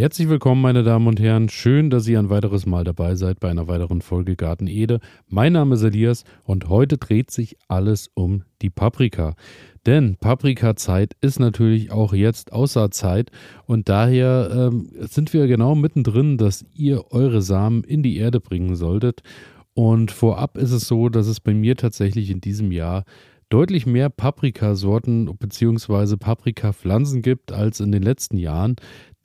Herzlich willkommen, meine Damen und Herren. Schön, dass ihr ein weiteres Mal dabei seid bei einer weiteren Folge Garten Ede. Mein Name ist Elias und heute dreht sich alles um die Paprika. Denn Paprika-Zeit ist natürlich auch jetzt Aussaatzeit und daher ähm, sind wir genau mittendrin, dass ihr eure Samen in die Erde bringen solltet. Und vorab ist es so, dass es bei mir tatsächlich in diesem Jahr deutlich mehr Paprikasorten bzw. Paprikapflanzen gibt als in den letzten Jahren.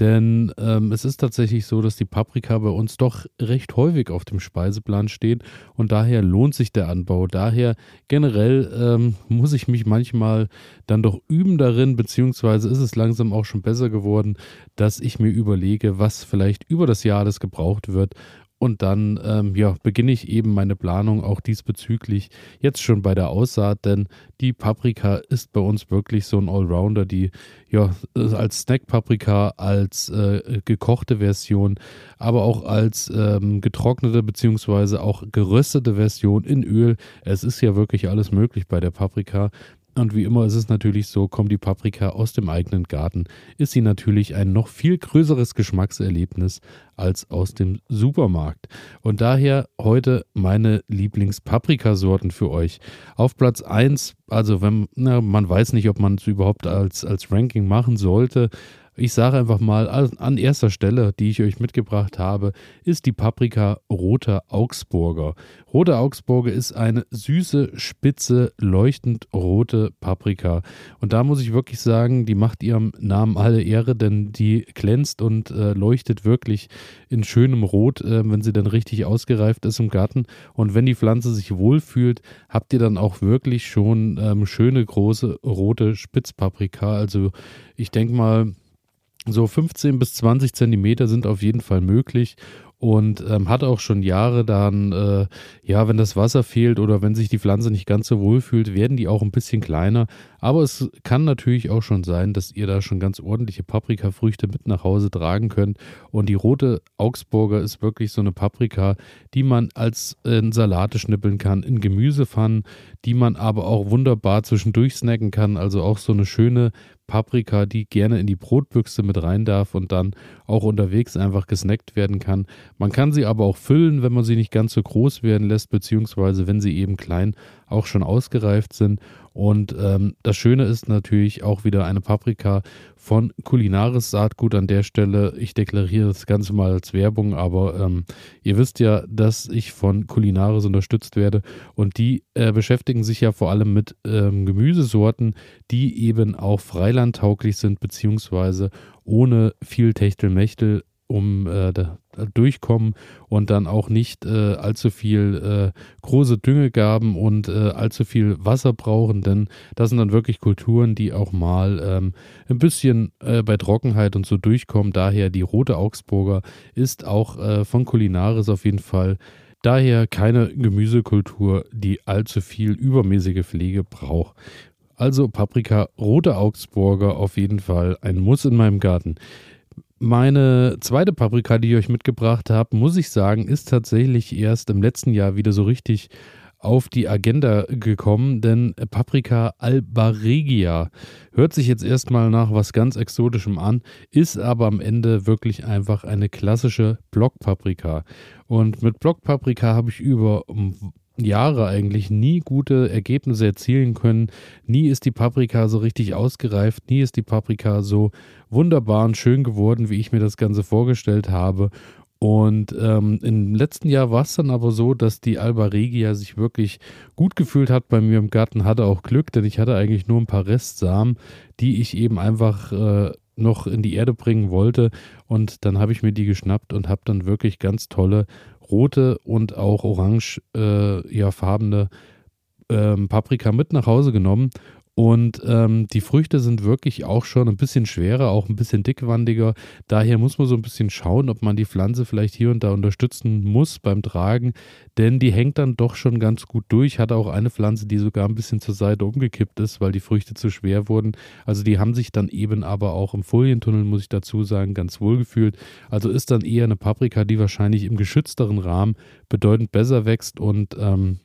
Denn ähm, es ist tatsächlich so, dass die Paprika bei uns doch recht häufig auf dem Speiseplan steht und daher lohnt sich der Anbau. Daher generell ähm, muss ich mich manchmal dann doch üben darin, beziehungsweise ist es langsam auch schon besser geworden, dass ich mir überlege, was vielleicht über das Jahr alles gebraucht wird und dann ähm, ja, beginne ich eben meine Planung auch diesbezüglich jetzt schon bei der Aussaat, denn die Paprika ist bei uns wirklich so ein Allrounder, die ja als Snack-Paprika, als äh, gekochte Version, aber auch als ähm, getrocknete bzw. auch geröstete Version in Öl. Es ist ja wirklich alles möglich bei der Paprika. Und wie immer ist es natürlich so, kommt die Paprika aus dem eigenen Garten, ist sie natürlich ein noch viel größeres Geschmackserlebnis als aus dem Supermarkt. Und daher heute meine Lieblings-Paprikasorten für euch. Auf Platz 1, also wenn na, man weiß nicht, ob man es überhaupt als, als Ranking machen sollte, ich sage einfach mal, an erster Stelle, die ich euch mitgebracht habe, ist die Paprika Roter Augsburger. Rote Augsburger ist eine süße, spitze, leuchtend rote Paprika. Und da muss ich wirklich sagen, die macht ihrem Namen alle Ehre, denn die glänzt und äh, leuchtet wirklich in schönem Rot, äh, wenn sie dann richtig ausgereift ist im Garten. Und wenn die Pflanze sich wohlfühlt, habt ihr dann auch wirklich schon ähm, schöne, große, rote Spitzpaprika. Also ich denke mal, so 15 bis 20 Zentimeter sind auf jeden Fall möglich und ähm, hat auch schon Jahre dann, äh, ja, wenn das Wasser fehlt oder wenn sich die Pflanze nicht ganz so wohl fühlt, werden die auch ein bisschen kleiner. Aber es kann natürlich auch schon sein, dass ihr da schon ganz ordentliche Paprikafrüchte mit nach Hause tragen könnt. Und die rote Augsburger ist wirklich so eine Paprika, die man als in Salate schnippeln kann, in Gemüsepfannen, die man aber auch wunderbar zwischendurch snacken kann. Also auch so eine schöne Paprika, die gerne in die Brotbüchse mit rein darf und dann auch unterwegs einfach gesnackt werden kann. Man kann sie aber auch füllen, wenn man sie nicht ganz so groß werden lässt, beziehungsweise wenn sie eben klein auch schon ausgereift sind. Und ähm, das Schöne ist natürlich auch wieder eine Paprika von Kulinaris Saatgut an der Stelle. Ich deklariere das Ganze mal als Werbung, aber ähm, ihr wisst ja, dass ich von Kulinaris unterstützt werde und die äh, beschäftigen sich ja vor allem mit ähm, Gemüsesorten, die eben auch freilandtauglich sind, beziehungsweise ohne viel Techtelmechtel um äh, durchkommen und dann auch nicht äh, allzu viel äh, große Düngegaben und äh, allzu viel Wasser brauchen, denn das sind dann wirklich Kulturen, die auch mal ähm, ein bisschen äh, bei Trockenheit und so durchkommen. Daher die rote Augsburger ist auch äh, von Kulinaris auf jeden Fall daher keine Gemüsekultur, die allzu viel übermäßige Pflege braucht. Also Paprika, rote Augsburger auf jeden Fall ein Muss in meinem Garten. Meine zweite Paprika, die ich euch mitgebracht habe, muss ich sagen, ist tatsächlich erst im letzten Jahr wieder so richtig auf die Agenda gekommen, denn Paprika albaregia hört sich jetzt erstmal nach was ganz Exotischem an, ist aber am Ende wirklich einfach eine klassische Blockpaprika. Und mit Blockpaprika habe ich über Jahre eigentlich nie gute Ergebnisse erzielen können. Nie ist die Paprika so richtig ausgereift, nie ist die Paprika so wunderbar und schön geworden, wie ich mir das Ganze vorgestellt habe. Und ähm, im letzten Jahr war es dann aber so, dass die Alba Regia sich wirklich gut gefühlt hat bei mir im Garten, hatte auch Glück, denn ich hatte eigentlich nur ein paar Restsamen, die ich eben einfach äh, noch in die Erde bringen wollte. Und dann habe ich mir die geschnappt und habe dann wirklich ganz tolle rote und auch orange äh, ja, farbene ähm, Paprika mit nach Hause genommen. Und ähm, die Früchte sind wirklich auch schon ein bisschen schwerer, auch ein bisschen dickwandiger. Daher muss man so ein bisschen schauen, ob man die Pflanze vielleicht hier und da unterstützen muss beim Tragen, denn die hängt dann doch schon ganz gut durch. Hatte auch eine Pflanze, die sogar ein bisschen zur Seite umgekippt ist, weil die Früchte zu schwer wurden. Also die haben sich dann eben aber auch im Folientunnel, muss ich dazu sagen, ganz wohl gefühlt. Also ist dann eher eine Paprika, die wahrscheinlich im geschützteren Rahmen bedeutend besser wächst und ähm,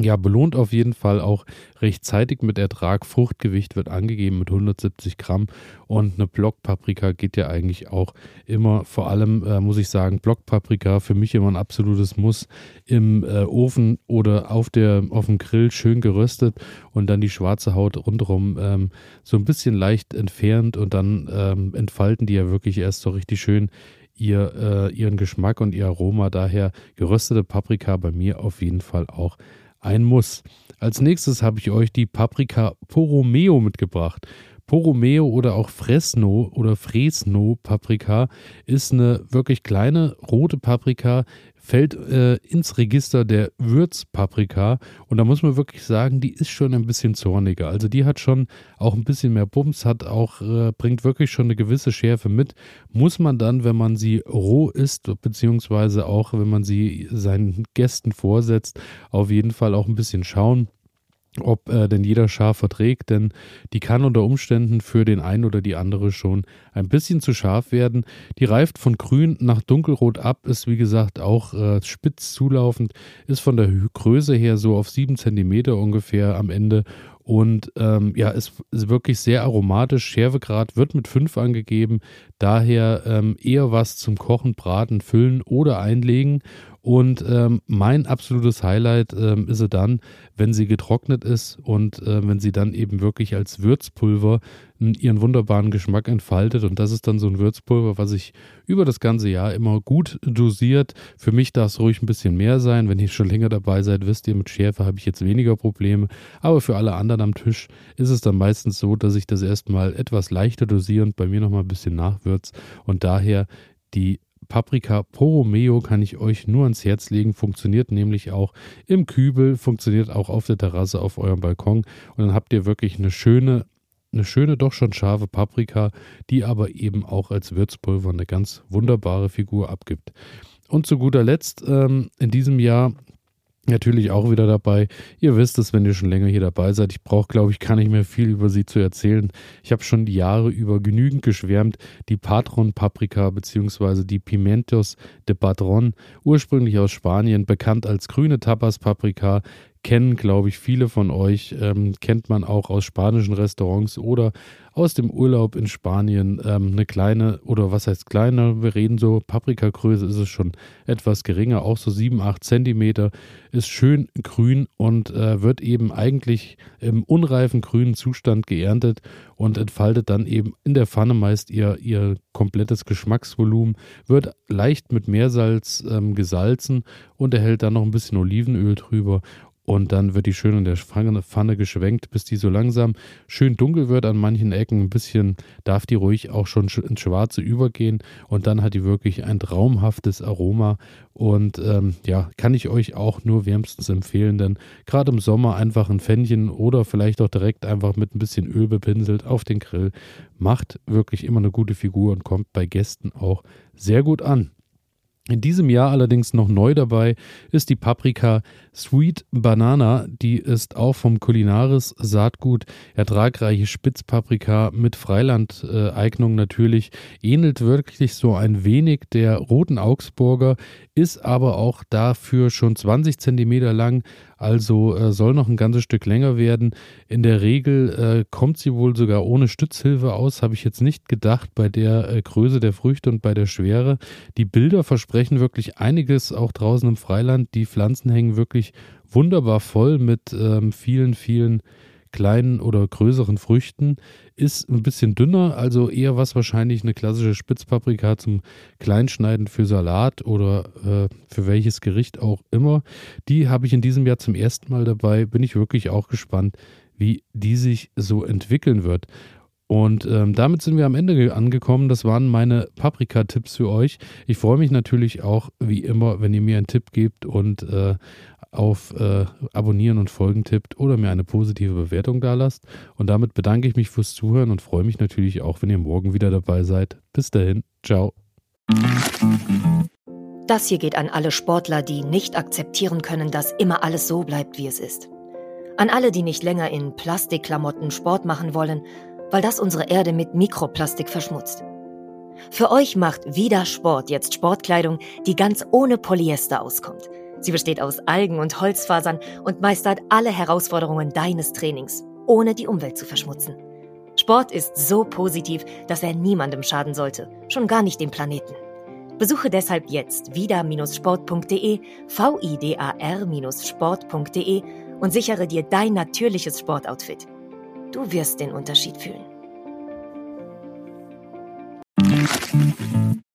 ja, belohnt auf jeden Fall auch rechtzeitig mit Ertrag. Fruchtgewicht wird angegeben mit 170 Gramm und eine Blockpaprika geht ja eigentlich auch immer, vor allem äh, muss ich sagen, Blockpaprika für mich immer ein absolutes Muss im äh, Ofen oder auf, der, auf dem Grill schön geröstet und dann die schwarze Haut rundherum ähm, so ein bisschen leicht entfernt und dann ähm, entfalten die ja wirklich erst so richtig schön ihr, äh, ihren Geschmack und ihr Aroma. Daher geröstete Paprika bei mir auf jeden Fall auch ein Muss. Als nächstes habe ich euch die Paprika Poromeo mitgebracht. Poromeo oder auch Fresno oder Fresno Paprika ist eine wirklich kleine rote Paprika, fällt äh, ins Register der Würzpaprika und da muss man wirklich sagen, die ist schon ein bisschen zorniger. Also die hat schon auch ein bisschen mehr Bums, hat auch äh, bringt wirklich schon eine gewisse Schärfe mit. Muss man dann, wenn man sie roh isst, beziehungsweise auch wenn man sie seinen Gästen vorsetzt, auf jeden Fall auch ein bisschen schauen ob äh, denn jeder scharf verträgt, denn die kann unter Umständen für den einen oder die andere schon ein bisschen zu scharf werden. Die reift von grün nach dunkelrot ab, ist wie gesagt auch äh, spitz zulaufend, ist von der Größe her so auf sieben Zentimeter ungefähr am Ende und ähm, ja, ist, ist, wirklich sehr aromatisch. Schärfegrad wird mit 5 angegeben, daher ähm, eher was zum Kochen, Braten, Füllen oder Einlegen. Und ähm, mein absolutes Highlight ähm, ist sie dann, wenn sie getrocknet ist und äh, wenn sie dann eben wirklich als Würzpulver ihren wunderbaren Geschmack entfaltet. Und das ist dann so ein Würzpulver, was ich über das ganze Jahr immer gut dosiert. Für mich darf es ruhig ein bisschen mehr sein. Wenn ihr schon länger dabei seid, wisst ihr, mit Schärfe habe ich jetzt weniger Probleme. Aber für alle anderen am Tisch ist es dann meistens so, dass ich das erstmal etwas leichter dosiere und bei mir nochmal ein bisschen nachwürz. Und daher die Paprika Poromeo kann ich euch nur ans Herz legen. Funktioniert nämlich auch im Kübel, funktioniert auch auf der Terrasse, auf eurem Balkon. Und dann habt ihr wirklich eine schöne, eine schöne, doch schon scharfe Paprika, die aber eben auch als Würzpulver eine ganz wunderbare Figur abgibt. Und zu guter Letzt ähm, in diesem Jahr natürlich auch wieder dabei. Ihr wisst es, wenn ihr schon länger hier dabei seid. Ich brauche, glaube ich, gar nicht mehr viel über sie zu erzählen. Ich habe schon die Jahre über genügend geschwärmt. Die Patron-Paprika bzw. die Pimentos de Padron, ursprünglich aus Spanien, bekannt als grüne Tapas-Paprika, kennen, glaube ich, viele von euch, ähm, kennt man auch aus spanischen Restaurants oder aus dem Urlaub in Spanien. Ähm, eine kleine, oder was heißt kleiner? Wir reden so, Paprikagröße ist es schon etwas geringer, auch so 7, 8 Zentimeter, ist schön grün und äh, wird eben eigentlich im unreifen grünen Zustand geerntet und entfaltet dann eben in der Pfanne meist ihr, ihr komplettes Geschmacksvolumen, wird leicht mit Meersalz ähm, gesalzen und erhält dann noch ein bisschen Olivenöl drüber und dann wird die schön in der Pfanne geschwenkt, bis die so langsam schön dunkel wird an manchen Ecken. Ein bisschen darf die ruhig auch schon ins Schwarze übergehen. Und dann hat die wirklich ein traumhaftes Aroma. Und ähm, ja, kann ich euch auch nur wärmstens empfehlen, denn gerade im Sommer einfach ein Pfännchen oder vielleicht auch direkt einfach mit ein bisschen Öl bepinselt auf den Grill macht wirklich immer eine gute Figur und kommt bei Gästen auch sehr gut an. In diesem Jahr allerdings noch neu dabei ist die Paprika Sweet Banana. Die ist auch vom Kulinaris Saatgut ertragreiche Spitzpaprika mit Freilandeignung natürlich. Ähnelt wirklich so ein wenig der roten Augsburger, ist aber auch dafür schon 20 Zentimeter lang, also äh, soll noch ein ganzes Stück länger werden. In der Regel äh, kommt sie wohl sogar ohne Stützhilfe aus, habe ich jetzt nicht gedacht bei der äh, Größe der Früchte und bei der Schwere. Die Bilder versprechen wirklich einiges auch draußen im Freiland. Die Pflanzen hängen wirklich wunderbar voll mit ähm, vielen, vielen kleinen oder größeren Früchten. Ist ein bisschen dünner, also eher was wahrscheinlich eine klassische Spitzpaprika zum Kleinschneiden für Salat oder äh, für welches Gericht auch immer. Die habe ich in diesem Jahr zum ersten Mal dabei. Bin ich wirklich auch gespannt, wie die sich so entwickeln wird. Und ähm, damit sind wir am Ende angekommen. Das waren meine Paprika-Tipps für euch. Ich freue mich natürlich auch, wie immer, wenn ihr mir einen Tipp gebt und äh, auf äh, Abonnieren und Folgen tippt oder mir eine positive Bewertung da lasst. Und damit bedanke ich mich fürs Zuhören und freue mich natürlich auch, wenn ihr morgen wieder dabei seid. Bis dahin, ciao. Das hier geht an alle Sportler, die nicht akzeptieren können, dass immer alles so bleibt, wie es ist. An alle, die nicht länger in Plastikklamotten Sport machen wollen, weil das unsere Erde mit Mikroplastik verschmutzt. Für euch macht wieder Sport jetzt Sportkleidung, die ganz ohne Polyester auskommt – Sie besteht aus Algen und Holzfasern und meistert alle Herausforderungen deines Trainings, ohne die Umwelt zu verschmutzen. Sport ist so positiv, dass er niemandem schaden sollte, schon gar nicht dem Planeten. Besuche deshalb jetzt vida-sport.de, vidar-sport.de und sichere dir dein natürliches Sportoutfit. Du wirst den Unterschied fühlen.